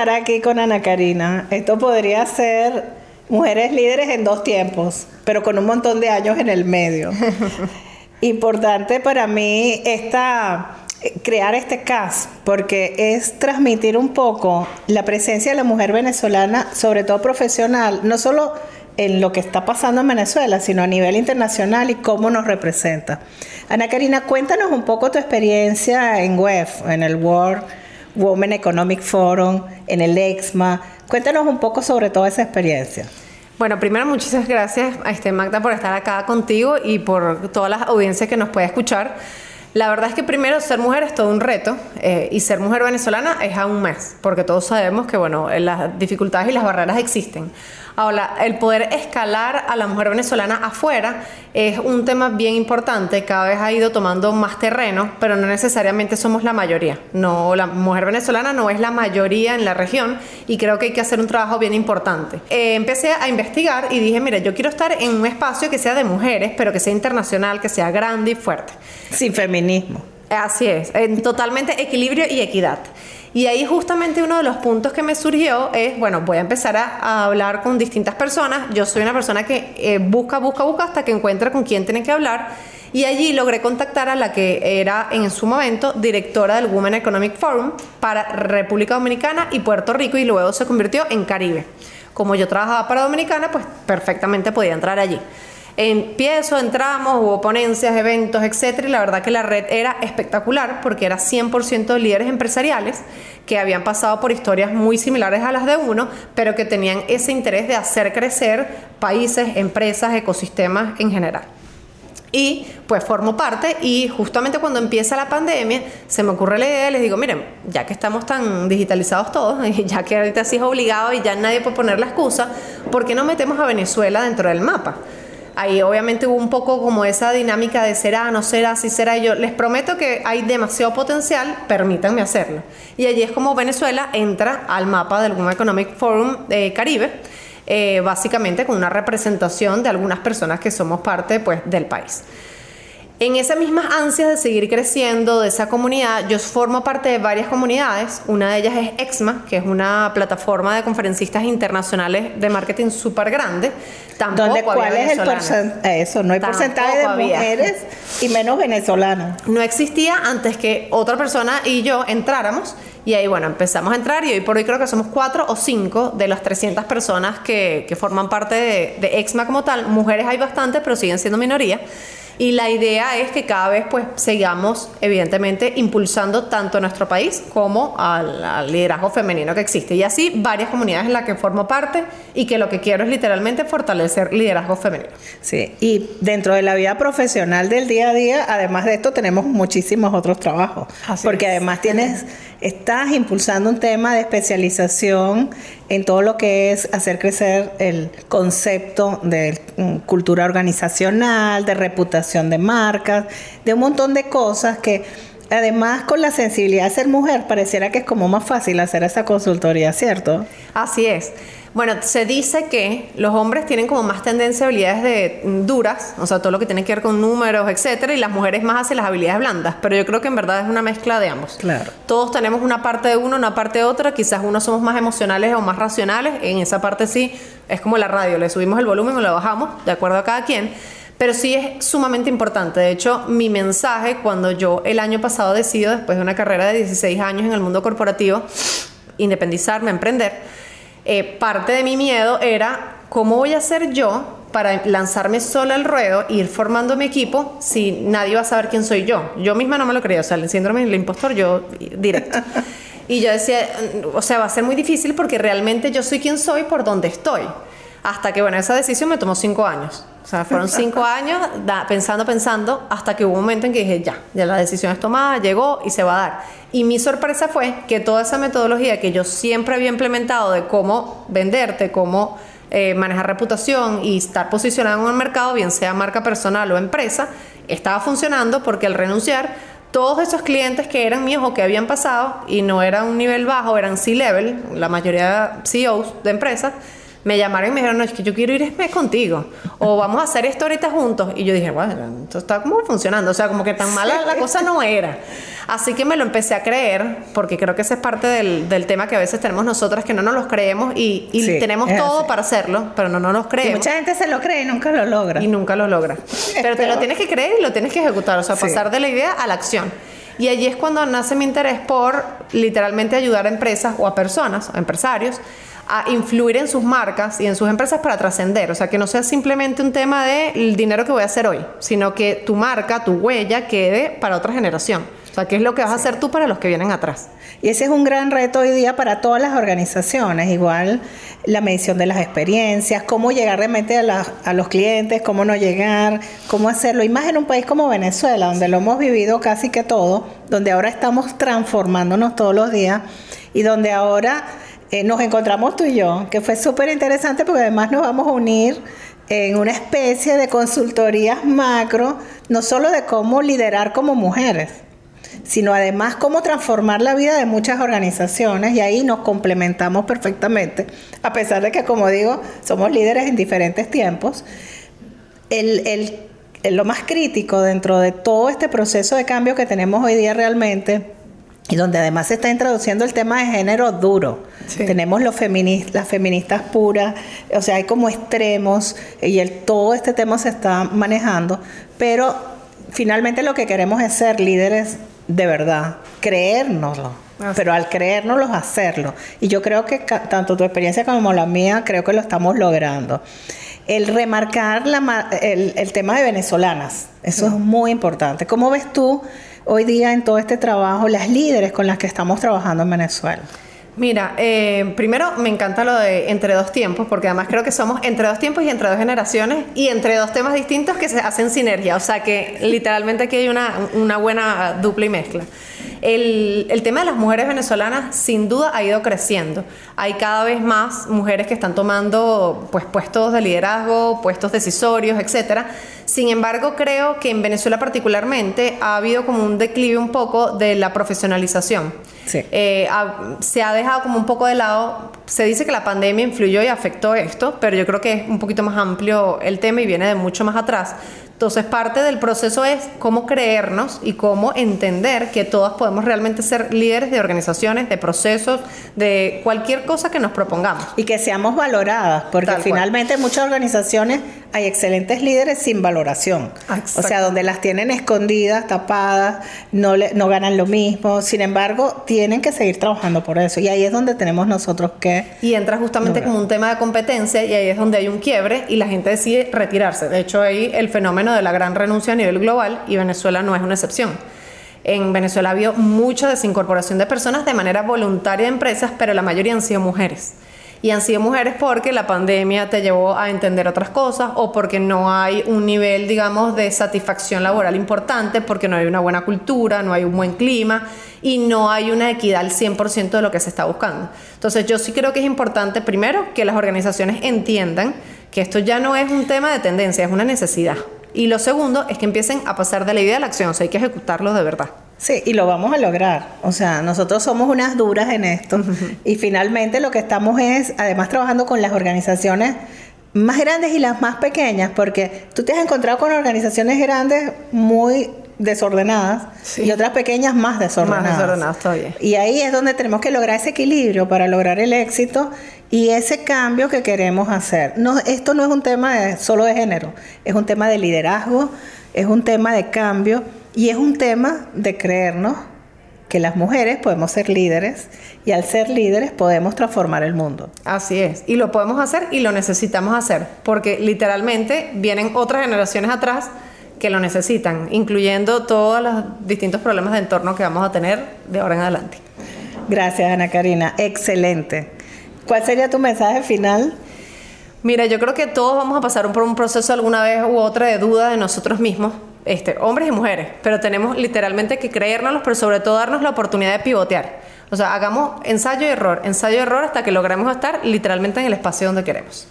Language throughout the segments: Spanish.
estar aquí con Ana Karina. Esto podría ser mujeres líderes en dos tiempos, pero con un montón de años en el medio. Importante para mí esta crear este CAS, porque es transmitir un poco la presencia de la mujer venezolana, sobre todo profesional, no solo en lo que está pasando en Venezuela, sino a nivel internacional y cómo nos representa. Ana Karina, cuéntanos un poco tu experiencia en WEF, en el World Women Economic Forum, en el EXMA. Cuéntanos un poco sobre toda esa experiencia. Bueno, primero muchísimas gracias a este Magda por estar acá contigo y por todas las audiencias que nos puede escuchar. La verdad es que primero ser mujer es todo un reto eh, y ser mujer venezolana es aún más, porque todos sabemos que bueno, las dificultades y las barreras existen. Ahora, el poder escalar a la mujer venezolana afuera es un tema bien importante, cada vez ha ido tomando más terreno, pero no necesariamente somos la mayoría. No, la mujer venezolana no es la mayoría en la región y creo que hay que hacer un trabajo bien importante. Eh, empecé a investigar y dije, mira, yo quiero estar en un espacio que sea de mujeres, pero que sea internacional, que sea grande y fuerte. Sin Así es, en totalmente equilibrio y equidad. Y ahí justamente uno de los puntos que me surgió es, bueno, voy a empezar a, hablar con distintas personas. Yo soy una persona que eh, busca, busca, busca hasta que encuentra con quién tiene que hablar. Y allí logré contactar a la que era en su momento directora del Women Economic Forum para República Dominicana y Puerto Rico y luego se convirtió en Caribe. Como yo trabajaba para Dominicana, pues perfectamente podía entrar allí. Empiezo, entramos, hubo ponencias, eventos, etcétera, y la verdad que la red era espectacular porque era 100% de líderes empresariales que habían pasado por historias muy similares a las de uno, pero que tenían ese interés de hacer crecer países, empresas, ecosistemas en general. Y pues formo parte y justamente cuando empieza la pandemia se me ocurre la idea les digo, miren, ya que estamos tan digitalizados todos, ya que ahorita sí es obligado y ya nadie puede poner la excusa, ¿por qué no metemos a Venezuela dentro del mapa? Ahí obviamente hubo un poco como esa dinámica de será, no será, si será. Yo les prometo que hay demasiado potencial, permítanme hacerlo. Y allí es como Venezuela entra al mapa del Women Economic Forum de Caribe, eh, básicamente con una representación de algunas personas que somos parte pues, del país. En esas mismas ansias de seguir creciendo de esa comunidad, yo formo parte de varias comunidades. Una de ellas es EXMA, que es una plataforma de conferencistas internacionales de marketing súper grande. ¿Dónde cuál es el porcentaje? Eso, no hay porcentaje de mujeres y menos venezolanas. No existía antes que otra persona y yo entráramos. Y ahí, bueno, empezamos a entrar y hoy por hoy creo que somos cuatro o cinco de las 300 personas que, que forman parte de, de EXMA como tal. Mujeres hay bastantes, pero siguen siendo minoría. Y la idea es que cada vez pues sigamos evidentemente impulsando tanto a nuestro país como al, liderazgo femenino que existe. Y así varias comunidades en las que formo parte y que lo que quiero es literalmente fortalecer liderazgo femenino. Sí, y dentro de la vida profesional del día a día, además de esto, tenemos muchísimos otros trabajos. porque además tienes estás impulsando un tema de especialización en todo lo que es hacer crecer el concepto de mm, cultura organizacional, de reputación de marcas, de un montón de cosas que además con la sensibilidad de ser mujer pareciera que es como más fácil hacer esa consultoría, ¿cierto? Así es. Bueno, se dice que los hombres tienen como más tendencia a habilidades de duras, o sea, todo lo que tiene que ver con números, etcétera, y las mujeres más hacen las habilidades blandas, pero yo creo que en verdad es una mezcla de ambos. Claro. Todos tenemos una parte de uno, una parte de otra, quizás unos somos más emocionales o más racionales, en esa parte sí, es como la radio, le subimos el volumen o lo bajamos, de acuerdo a cada quien. Pero sí es sumamente importante. De hecho, mi mensaje cuando yo el año pasado decido, después de una carrera de 16 años en el mundo corporativo, independizarme, emprender, eh, parte de mi miedo era cómo voy a hacer yo para lanzarme sola al ruedo e ir formando mi equipo si nadie va a saber quién soy yo. Yo misma no me lo creía, o sea, el síndrome del impostor, yo directo. Y yo decía, mm, o sea, va a ser muy difícil porque realmente yo soy quien soy por donde estoy. Hasta que, bueno, esa decisión me tomó cinco años. O sea, fueron cinco años pensando, pensando, hasta que hubo un momento en que dije, ya, ya la decisión es tomada, llegó y se va a dar. Y mi sorpresa fue que toda esa metodología que yo siempre había implementado de cómo venderte, cómo eh, manejar reputación y estar posicionado en el mercado, bien sea marca personal o empresa, estaba funcionando porque al renunciar, todos esos clientes que eran míos o que habían pasado y no eran un nivel bajo, eran C-level, la mayoría CEOs de empresas, me llamaron y me dijeron, no, es que yo quiero irme contigo. O vamos a hacer esto ahorita juntos. Y yo dije, bueno, esto está como funcionando. O sea, como que tan mala la cosa no era. Así que me lo empecé a creer, porque creo que ese es parte del, del tema que a veces tenemos nosotras, que no nos los creemos y, y Sí, tenemos todo así. para hacerlo, pero no nos los Y creemos. mucha gente se lo cree y nunca lo logra. Y nunca lo logra. Pero te lo tienes que creer y lo tienes que ejecutar, o sea, Sí. pasar de la idea a la acción. Y allí es cuando nace mi interés por literalmente ayudar a empresas o a personas, a empresarios, a influir en sus marcas y en sus empresas para trascender. O sea, que no sea simplemente un tema de el dinero que voy a hacer hoy, sino que tu marca, tu huella quede para otra generación. O sea, ¿qué es lo que vas a hacer tú para los que vienen atrás? Y ese es un gran reto hoy día para todas las organizaciones. Igual la medición de las experiencias, cómo llegar realmente a, la- a los clientes, cómo no llegar, cómo hacerlo. Y más en un país como Venezuela, donde lo hemos vivido casi que todo, donde ahora estamos transformándonos todos los días y donde ahora eh, nos encontramos tú y yo, que fue súper interesante porque además nos vamos a unir en una especie de consultorías macro, no solo de cómo liderar como mujeres sino además cómo transformar la vida de muchas organizaciones y ahí nos complementamos perfectamente, a pesar de que, como digo, somos líderes en diferentes tiempos. El, el- lo más crítico dentro de todo este proceso de cambio que tenemos hoy día realmente, y donde además se está introduciendo el tema de género duro. Sí. Tenemos los feministas, las feministas puras, o sea, hay como extremos y el, todo este tema se está manejando, pero finalmente lo que queremos es ser líderes de verdad, creérnoslo, Así. pero al creérnoslo hacerlo. Y yo creo que tanto tu experiencia como la mía, creo que lo estamos logrando. El remarcar la ma- el, el tema de venezolanas, eso es muy importante. ¿Cómo ves tú hoy día en todo este trabajo las líderes con las que estamos trabajando en Venezuela? Mira, eh, primero me encanta lo de entre dos tiempos, porque además creo que somos entre dos tiempos y entre dos generaciones y entre dos temas distintos que se hacen sinergia. O sea que literalmente aquí hay una, buena dupla y mezcla. El, el tema de las mujeres venezolanas sin duda ha ido creciendo. Hay cada vez más mujeres que están tomando pues, puestos de liderazgo, puestos decisorios, etcétera. Sin embargo, creo que en Venezuela particularmente ha habido como un declive un poco de la profesionalización. Sí. Eh, se ha dejado como un poco de lado. Se dice que la pandemia influyó y afectó esto, pero yo creo que es un poquito más amplio el tema y viene de mucho más atrás. Entonces, parte del proceso es cómo creernos y cómo entender que todas podemos realmente ser líderes de organizaciones, de procesos, de cualquier cosa que nos propongamos. Y que seamos valoradas, porque Tal cual. finalmente en muchas organizaciones hay excelentes líderes sin valoración. O sea, donde las tienen escondidas, tapadas, no, le- no ganan lo mismo. Sin embargo, tienen que seguir trabajando por eso. Y ahí es donde tenemos nosotros que... Y entra justamente Lograr. como un tema de competencia y ahí es donde hay un quiebre y la gente decide retirarse. De hecho, hay el fenómeno de la gran renuncia a nivel global y Venezuela no es una excepción. En Venezuela ha habido mucha desincorporación de personas de manera voluntaria de empresas, pero la mayoría han sido mujeres. Y han sido mujeres porque la pandemia te llevó a entender otras cosas o porque no hay un nivel, digamos, de satisfacción laboral importante, porque no hay una buena cultura, no hay un buen clima y no hay una equidad al 100% de lo que se está buscando. Entonces yo sí creo que es importante, primero, que las organizaciones entiendan que esto ya no es un tema de tendencia, es una necesidad. Y lo segundo es que empiecen a pasar de la idea a la acción, o sea, hay que ejecutarlo de verdad. Sí, y lo vamos a lograr. O sea, nosotros somos unas duras en esto. Y finalmente lo que estamos es, además, trabajando con las organizaciones más grandes y las más pequeñas, porque tú te has encontrado con organizaciones grandes muy desordenadas Sí. y otras pequeñas más desordenadas. Más desordenadas todavía. Y ahí es donde tenemos que lograr ese equilibrio para lograr el éxito y ese cambio que queremos hacer. No, esto no es un tema de- solo de género, es un tema de liderazgo, es un tema de cambio y es un tema de creernos que las mujeres podemos ser líderes y al ser líderes podemos transformar el mundo. Así es, y lo podemos hacer y lo necesitamos hacer, porque literalmente vienen otras generaciones atrás que lo necesitan, incluyendo todos los distintos problemas de entorno que vamos a tener de ahora en adelante. Gracias, Ana Karina. Excelente. ¿Cuál sería tu mensaje final? Mira, yo creo que todos vamos a pasar por un proceso alguna vez u otra de duda de nosotros mismos, este, hombres y mujeres, pero tenemos literalmente que creérnoslos, pero sobre todo darnos la oportunidad de pivotear. O sea, hagamos ensayo y error, ensayo y error hasta que logremos estar literalmente en el espacio donde queremos.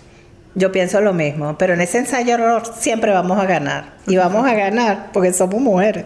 Yo pienso lo mismo, pero en ese ensayo error siempre vamos a ganar. Y vamos a ganar porque somos mujeres.